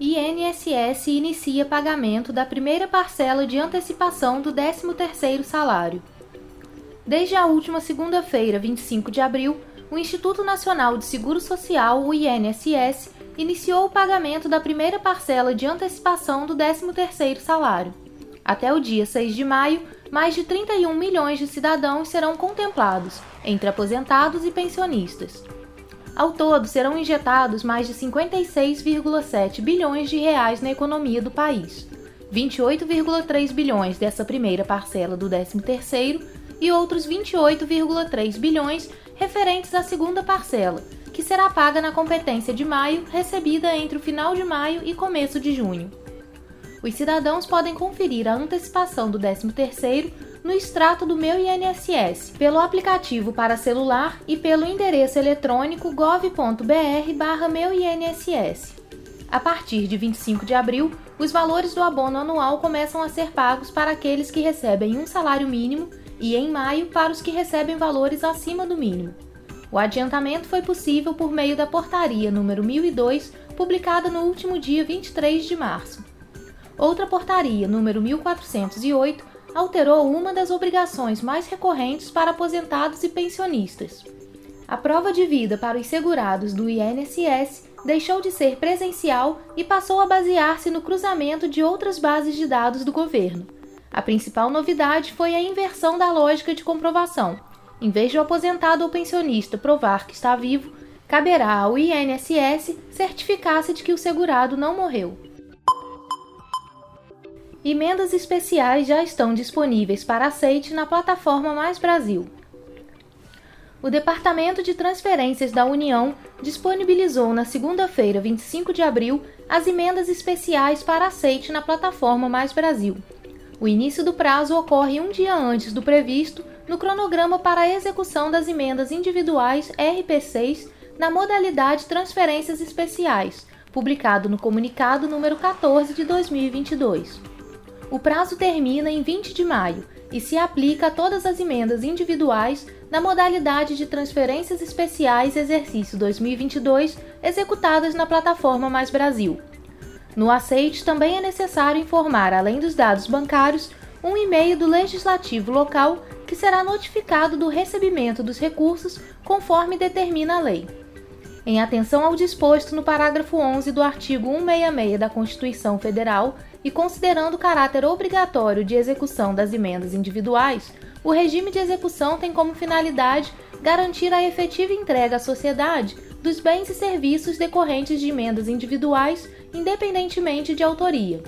INSS inicia pagamento da primeira parcela de antecipação do 13º salário. Desde a última segunda-feira, 25 de abril, o Instituto Nacional de Seguro Social, o INSS, iniciou o pagamento da primeira parcela de antecipação do 13º salário. Até o dia 6 de maio, mais de 31 milhões de cidadãos serão contemplados, entre aposentados e pensionistas. Ao todo, serão injetados mais de 56,7 bilhões de reais na economia do país. 28,3 bilhões dessa primeira parcela do 13º e outros 28,3 bilhões referentes à segunda parcela, que será paga na competência de maio, recebida entre o final de maio e começo de junho. Os cidadãos podem conferir a antecipação do 13º no extrato do Meu INSS, pelo aplicativo para celular e pelo endereço eletrônico gov.br/meuinss. A partir de 25 de abril, os valores do abono anual começam a ser pagos para aqueles que recebem um salário mínimo e, em maio, para os que recebem valores acima do mínimo. O adiantamento foi possível por meio da portaria número 1002, publicada no último dia 23 de março. Outra portaria, número 1408, alterou uma das obrigações mais recorrentes para aposentados e pensionistas. A prova de vida para os segurados do INSS deixou de ser presencial e passou a basear-se no cruzamento de outras bases de dados do governo. A principal novidade foi a inversão da lógica de comprovação. Em vez de o aposentado ou pensionista provar que está vivo, caberá ao INSS certificar-se de que o segurado não morreu. Emendas especiais já estão disponíveis para aceite na plataforma Mais Brasil. O Departamento de Transferências da União disponibilizou na segunda-feira, 25 de abril, as emendas especiais para aceite na plataforma Mais Brasil. O início do prazo ocorre um dia antes do previsto no cronograma para a execução das emendas individuais RP6 na modalidade Transferências Especiais, publicado no comunicado número 14 de 2022. O prazo termina em 20 de maio e se aplica a todas as emendas individuais na modalidade de transferências especiais exercício 2022 executadas na plataforma Mais Brasil. No aceite também é necessário informar, além dos dados bancários, um e-mail do legislativo local que será notificado do recebimento dos recursos conforme determina a lei. Em atenção ao disposto no parágrafo 11 do artigo 166 da Constituição Federal e considerando o caráter obrigatório de execução das emendas individuais, o regime de execução tem como finalidade garantir a efetiva entrega à sociedade dos bens e serviços decorrentes de emendas individuais, independentemente de autoria.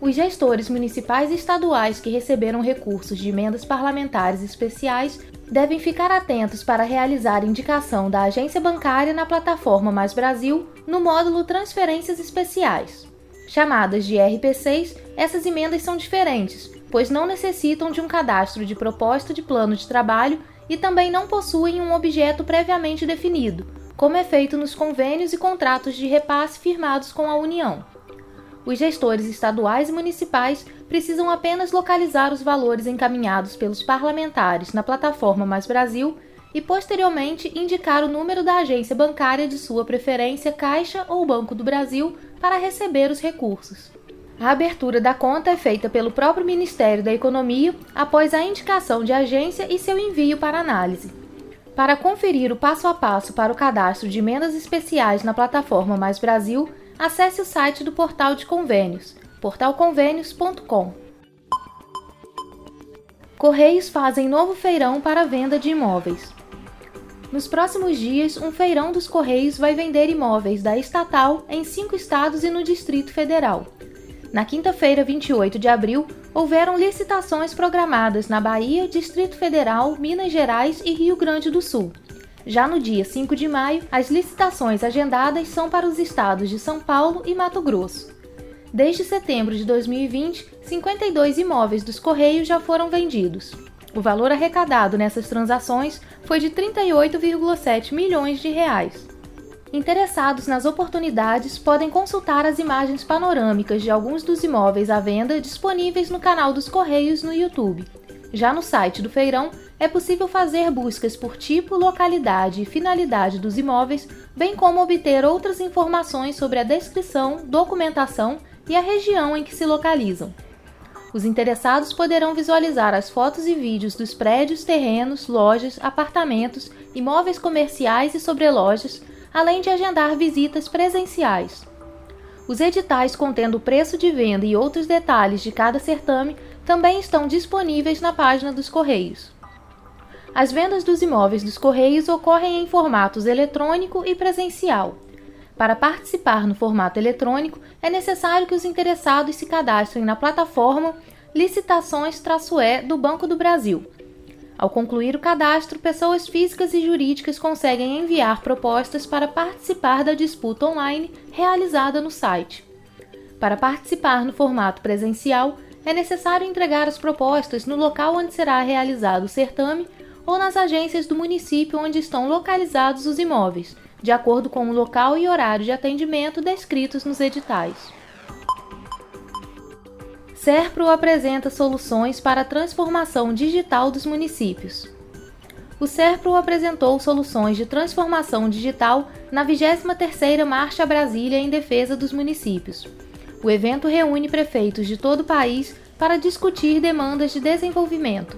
Os gestores municipais e estaduais que receberam recursos de emendas parlamentares especiais devem ficar atentos para realizar indicação da agência bancária na plataforma Mais Brasil no módulo Transferências Especiais. Chamadas de RP6, essas emendas são diferentes, pois não necessitam de um cadastro de proposta de plano de trabalho e também não possuem um objeto previamente definido, como é feito nos convênios e contratos de repasse firmados com a União. Os gestores estaduais e municipais precisam apenas localizar os valores encaminhados pelos parlamentares na plataforma Mais Brasil e, posteriormente, indicar o número da agência bancária de sua preferência, Caixa ou Banco do Brasil, para receber os recursos. A abertura da conta é feita pelo próprio Ministério da Economia após a indicação de agência e seu envio para análise. Para conferir o passo a passo para o cadastro de emendas especiais na plataforma Mais Brasil, acesse o site do Portal de Convênios, portalconvênios.com. Correios fazem novo feirão para venda de imóveis. Nos próximos dias, um feirão dos Correios vai vender imóveis da estatal em cinco estados e no Distrito Federal. Na quinta-feira, 28 de abril, houveram licitações programadas na Bahia, Distrito Federal, Minas Gerais e Rio Grande do Sul. Já no dia 5 de maio, as licitações agendadas são para os estados de São Paulo e Mato Grosso. Desde setembro de 2020, 52 imóveis dos Correios já foram vendidos. O valor arrecadado nessas transações foi de 38,7 milhões de reais. Interessados nas oportunidades podem consultar as imagens panorâmicas de alguns dos imóveis à venda disponíveis no canal dos Correios no YouTube. Já no site do feirão, é possível fazer buscas por tipo, localidade e finalidade dos imóveis, bem como obter outras informações sobre a descrição, documentação e a região em que se localizam. Os interessados poderão visualizar as fotos e vídeos dos prédios, terrenos, lojas, apartamentos, imóveis comerciais e sobrelojas, além de agendar visitas presenciais. Os editais contendo o preço de venda e outros detalhes de cada certame também estão disponíveis na página dos Correios. As vendas dos imóveis dos Correios ocorrem em formatos eletrônico e presencial. Para participar no formato eletrônico, é necessário que os interessados se cadastrem na plataforma Licitações-E do Banco do Brasil. Ao concluir o cadastro, pessoas físicas e jurídicas conseguem enviar propostas para participar da disputa online realizada no site. Para participar no formato presencial, é necessário entregar as propostas no local onde será realizado o certame ou nas agências do município onde estão localizados os imóveis, de acordo com o local e horário de atendimento descritos nos editais. Serpro apresenta soluções para a transformação digital dos municípios. O Serpro apresentou soluções de transformação digital na 23ª Marcha Brasília em defesa dos municípios. O evento reúne prefeitos de todo o país para discutir demandas de desenvolvimento.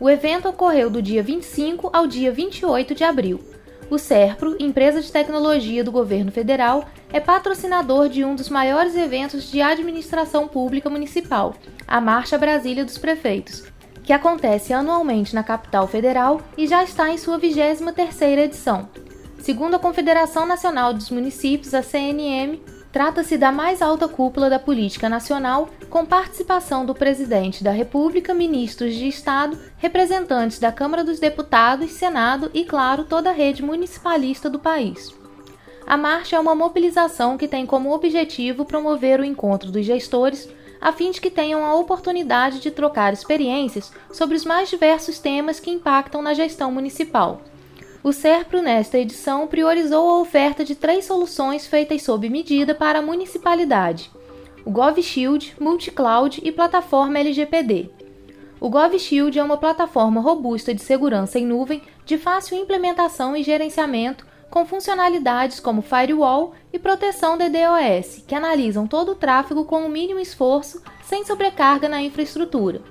O evento ocorreu do dia 25 ao dia 28 de abril o SERPRO, empresa de tecnologia do governo federal, é patrocinador de um dos maiores eventos de administração pública municipal, a Marcha Brasília dos Prefeitos, que acontece anualmente na capital federal e já está em sua 23ª edição. Segundo a Confederação Nacional dos Municípios, a CNM, Trata-se da mais alta cúpula da política nacional, com participação do presidente da República, ministros de Estado, representantes da Câmara dos Deputados, Senado e, claro, toda a rede municipalista do país. A marcha é uma mobilização que tem como objetivo promover o encontro dos gestores, a fim de que tenham a oportunidade de trocar experiências sobre os mais diversos temas que impactam na gestão municipal. O SERPRO, nesta edição, priorizou a oferta de três soluções feitas sob medida para a municipalidade: o GovShield, Multicloud e plataforma LGPD. O GovShield é uma plataforma robusta de segurança em nuvem, de fácil implementação e gerenciamento, com funcionalidades como firewall e proteção DDoS, que analisam todo o tráfego com o mínimo esforço, sem sobrecarga na infraestrutura.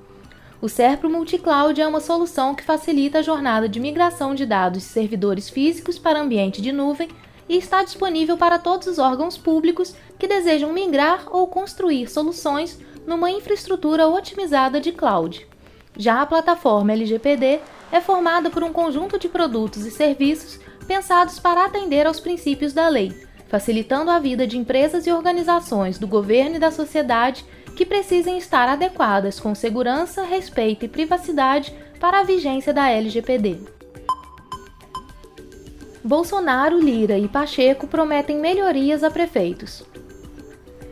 O SERPRO Multicloud é uma solução que facilita a jornada de migração de dados de servidores físicos para ambiente de nuvem e está disponível para todos os órgãos públicos que desejam migrar ou construir soluções numa infraestrutura otimizada de cloud. Já a plataforma LGPD é formada por um conjunto de produtos e serviços pensados para atender aos princípios da lei, facilitando a vida de empresas e organizações do governo e da sociedade que precisem estar adequadas com segurança, respeito e privacidade para a vigência da LGPD. Bolsonaro, Lira e Pacheco prometem melhorias a prefeitos.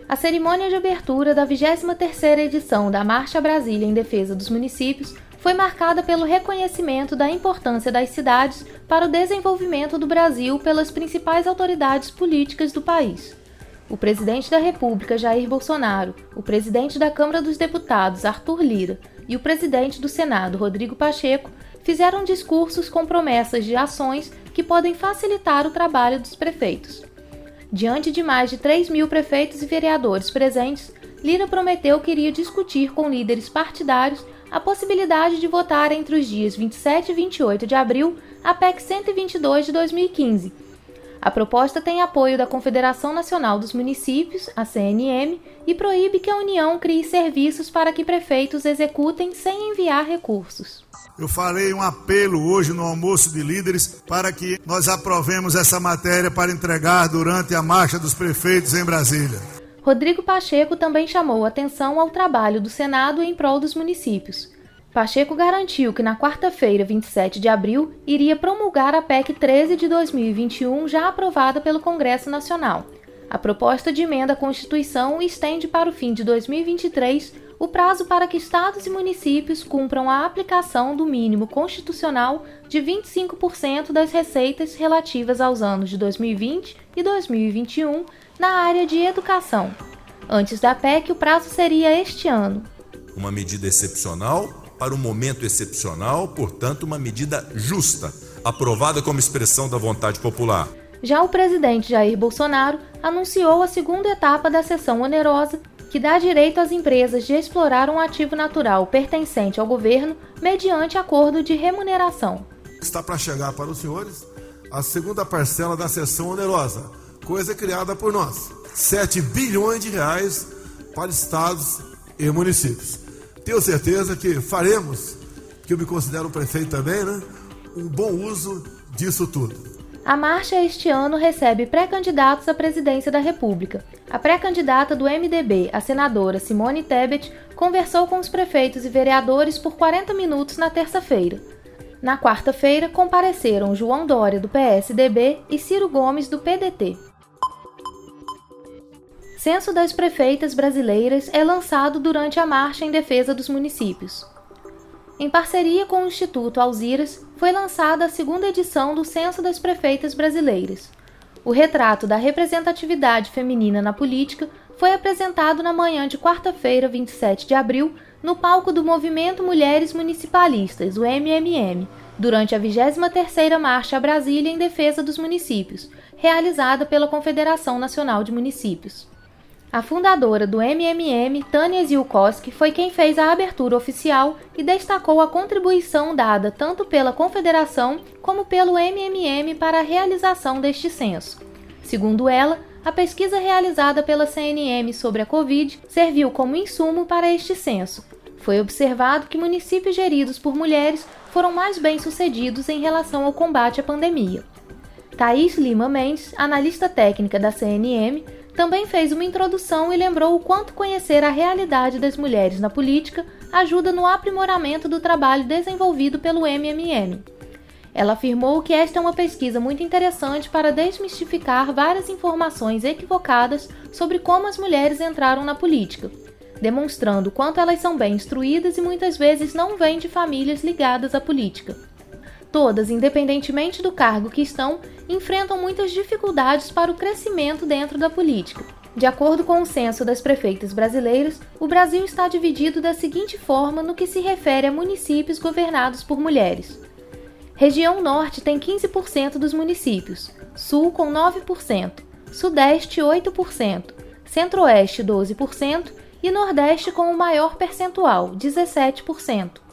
A cerimônia de abertura da 23ª edição da Marcha Brasília em Defesa dos Municípios foi marcada pelo reconhecimento da importância das cidades para o desenvolvimento do Brasil pelas principais autoridades políticas do país o presidente da República, Jair Bolsonaro, o presidente da Câmara dos Deputados, Arthur Lira, e o presidente do Senado, Rodrigo Pacheco, fizeram discursos com promessas de ações que podem facilitar o trabalho dos prefeitos. Diante de mais de 3 mil prefeitos e vereadores presentes, Lira prometeu que iria discutir com líderes partidários a possibilidade de votar entre os dias 27 e 28 de abril a PEC 122 de 2015 a proposta tem apoio da Confederação Nacional dos Municípios, a CNM, e proíbe que a União crie serviços para que prefeitos executem sem enviar recursos. Eu farei um apelo hoje no almoço de líderes para que nós aprovemos essa matéria para entregar durante a marcha dos prefeitos em Brasília. Rodrigo Pacheco também chamou atenção ao trabalho do Senado em prol dos municípios. Pacheco garantiu que na quarta-feira, 27 de abril, iria promulgar a PEC 13 de 2021, já aprovada pelo Congresso Nacional. A proposta de emenda à Constituição estende para o fim de 2023 o prazo para que estados e municípios cumpram a aplicação do mínimo constitucional de 25% das receitas relativas aos anos de 2020 e 2021 na área de educação. Antes da PEC, o prazo seria este ano. Uma medida excepcional para um momento excepcional, portanto, uma medida justa, aprovada como expressão da vontade popular. Já o presidente Jair Bolsonaro anunciou a segunda etapa da sessão onerosa, que dá direito às empresas de explorar um ativo natural pertencente ao governo mediante acordo de remuneração. Está para chegar para os senhores a segunda parcela da sessão onerosa, coisa criada por nós. 7 bilhões de reais para estados e municípios. Tenho certeza que faremos, que eu me considero um prefeito também, né? Um bom uso disso tudo. A marcha este ano recebe pré-candidatos à presidência da República. A pré-candidata do MDB, a senadora Simone Tebet, conversou com os prefeitos e vereadores por 40 minutos na terça-feira. Na quarta-feira, compareceram João Dória, do PSDB, e Ciro Gomes, do PDT. Censo das Prefeitas Brasileiras é lançado durante a Marcha em Defesa dos Municípios. Em parceria com o Instituto Alziras, foi lançada a segunda edição do Censo das Prefeitas Brasileiras. O retrato da representatividade feminina na política foi apresentado na manhã de quarta-feira, 27 de abril, no palco do Movimento Mulheres Municipalistas, o MMM, durante a 23ª Marcha Brasília em defesa dos municípios, realizada pela Confederação Nacional de Municípios. A fundadora do MMM, Tânia Ziukowski, foi quem fez a abertura oficial e destacou a contribuição dada tanto pela Confederação como pelo MMM para a realização deste censo. Segundo ela, a pesquisa realizada pela CNM sobre a Covid serviu como insumo para este censo. Foi observado que municípios geridos por mulheres foram mais bem-sucedidos em relação ao combate à pandemia. Thaís Lima Mendes, analista técnica da CNM, também fez uma introdução e lembrou o quanto conhecer a realidade das mulheres na política ajuda no aprimoramento do trabalho desenvolvido pelo MMM. Ela afirmou que esta é uma pesquisa muito interessante para desmistificar várias informações equivocadas sobre como as mulheres entraram na política, demonstrando quanto elas são bem instruídas e muitas vezes não vêm de famílias ligadas à política. Todas, independentemente do cargo que estão, enfrentam muitas dificuldades para o crescimento dentro da política. De acordo com o censo das prefeitas brasileiras, o Brasil está dividido da seguinte forma no que se refere a municípios governados por mulheres. Região Norte tem 15% dos municípios, Sul com 9%, Sudeste 8%, Centro-Oeste 12% e Nordeste com o maior percentual, 17%.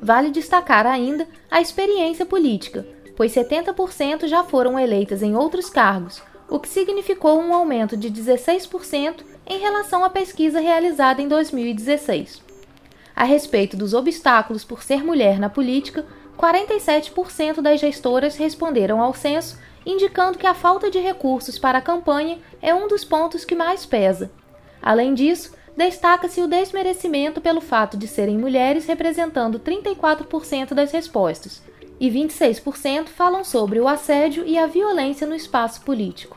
Vale destacar ainda a experiência política, pois 70% já foram eleitas em outros cargos, o que significou um aumento de 16% em relação à pesquisa realizada em 2016. A respeito dos obstáculos por ser mulher na política, 47% das gestoras responderam ao censo, indicando que a falta de recursos para a campanha é um dos pontos que mais pesa. Além disso, destaca-se o desmerecimento pelo fato de serem mulheres representando 34% das respostas, e 26% falam sobre o assédio e a violência no espaço político.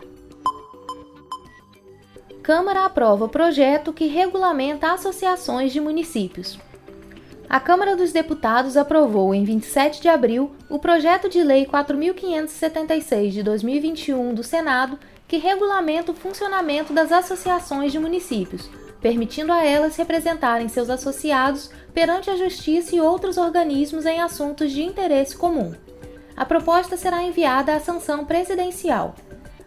Câmara aprova projeto que regulamenta associações de municípios. A Câmara dos Deputados aprovou em 27 de abril o projeto de lei 4576 de 2021 do Senado, que regulamenta o funcionamento das associações de municípios, permitindo a elas representarem seus associados perante a Justiça e outros organismos em assuntos de interesse comum. A proposta será enviada à sanção presidencial.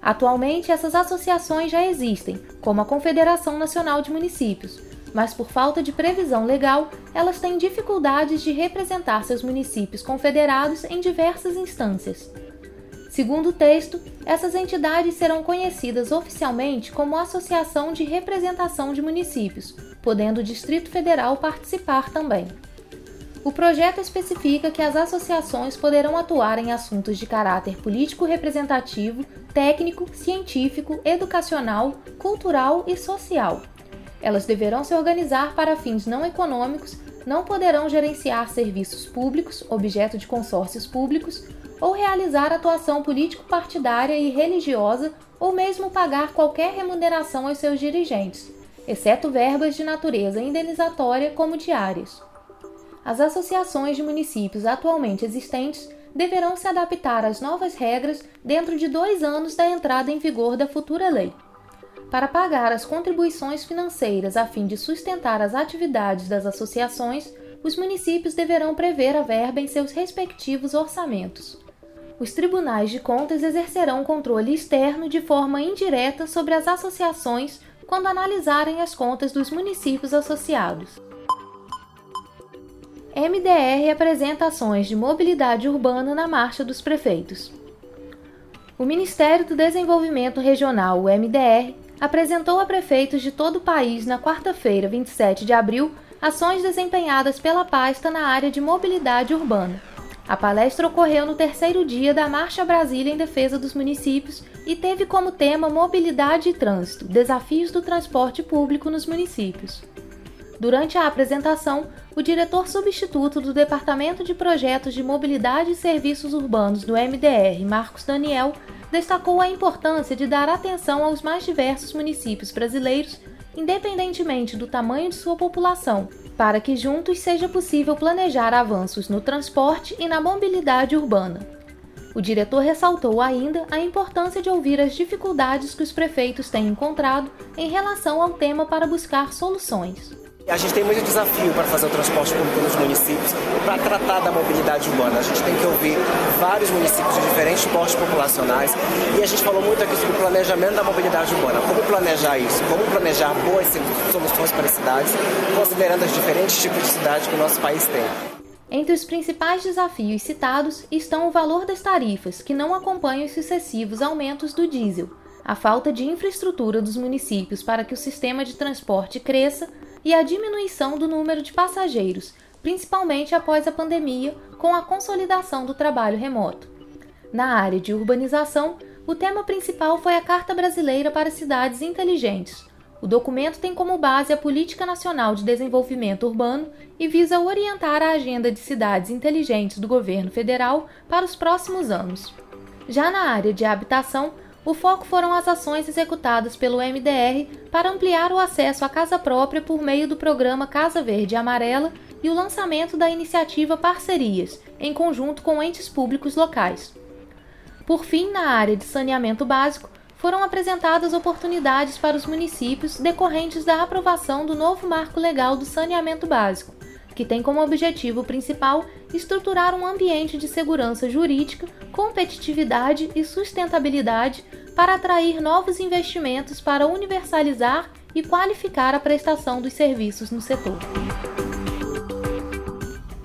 Atualmente, essas associações já existem, como a Confederação Nacional de Municípios, mas por falta de previsão legal, elas têm dificuldades de representar seus municípios confederados em diversas instâncias. Segundo o texto, essas entidades serão conhecidas oficialmente como Associação de Representação de Municípios, podendo o Distrito Federal participar também. O projeto especifica que as associações poderão atuar em assuntos de caráter político representativo, técnico, científico, educacional, cultural e social. Elas deverão se organizar para fins não econômicos, não poderão gerenciar serviços públicos, objeto de consórcios públicos, ou realizar atuação político-partidária e religiosa ou mesmo pagar qualquer remuneração aos seus dirigentes, exceto verbas de natureza indenizatória como diárias. As associações de municípios atualmente existentes deverão se adaptar às novas regras dentro de dois anos da entrada em vigor da futura lei. Para pagar as contribuições financeiras a fim de sustentar as atividades das associações, os municípios deverão prever a verba em seus respectivos orçamentos. Os tribunais de contas exercerão controle externo de forma indireta sobre as associações quando analisarem as contas dos municípios associados. MDR apresenta ações de mobilidade urbana na Marcha dos Prefeitos. O Ministério do Desenvolvimento Regional, o MDR, apresentou a prefeitos de todo o país na quarta-feira, 27 de abril, ações desempenhadas pela pasta na área de mobilidade urbana. A palestra ocorreu no terceiro dia da Marcha Brasília em Defesa dos Municípios e teve como tema Mobilidade e Trânsito Desafios do Transporte Público nos Municípios. Durante a apresentação, o diretor substituto do Departamento de Projetos de Mobilidade e Serviços Urbanos do MDR, Marcos Daniel, destacou a importância de dar atenção aos mais diversos municípios brasileiros, independentemente do tamanho de sua população, para que juntos seja possível planejar avanços no transporte e na mobilidade urbana. O diretor ressaltou ainda a importância de ouvir as dificuldades que os prefeitos têm encontrado em relação ao tema para buscar soluções. A gente tem muito desafio para fazer o transporte público nos municípios, para tratar da mobilidade urbana. A gente tem que ouvir vários municípios de diferentes portes populacionais e a gente falou muito aqui sobre o planejamento da mobilidade urbana. Como planejar isso? Como planejar boas soluções para as cidades, considerando os diferentes tipos de cidades que o nosso país tem. Entre os principais desafios citados estão o valor das tarifas, que não acompanham os sucessivos aumentos do diesel, a falta de infraestrutura dos municípios para que o sistema de transporte cresça e a diminuição do número de passageiros, principalmente após a pandemia, com a consolidação do trabalho remoto. Na área de urbanização, o tema principal foi a Carta Brasileira para Cidades Inteligentes. O documento tem como base a Política Nacional de Desenvolvimento Urbano e visa orientar a agenda de cidades inteligentes do governo federal para os próximos anos. Já na área de habitação, o foco foram as ações executadas pelo MDR para ampliar o acesso à casa própria por meio do programa Casa Verde e Amarela e o lançamento da iniciativa Parcerias, em conjunto com entes públicos locais. Por fim, na área de saneamento básico, foram apresentadas oportunidades para os municípios decorrentes da aprovação do novo marco legal do saneamento básico, que tem como objetivo principal estruturar um ambiente de segurança jurídica, competitividade e sustentabilidade para atrair novos investimentos para universalizar e qualificar a prestação dos serviços no setor.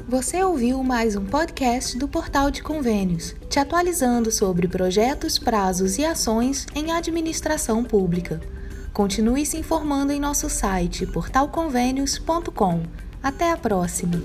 Você ouviu mais um podcast do Portal de Convênios, te atualizando sobre projetos, prazos e ações em administração pública. Continue se informando em nosso site portalconvênios.com. Até a próxima!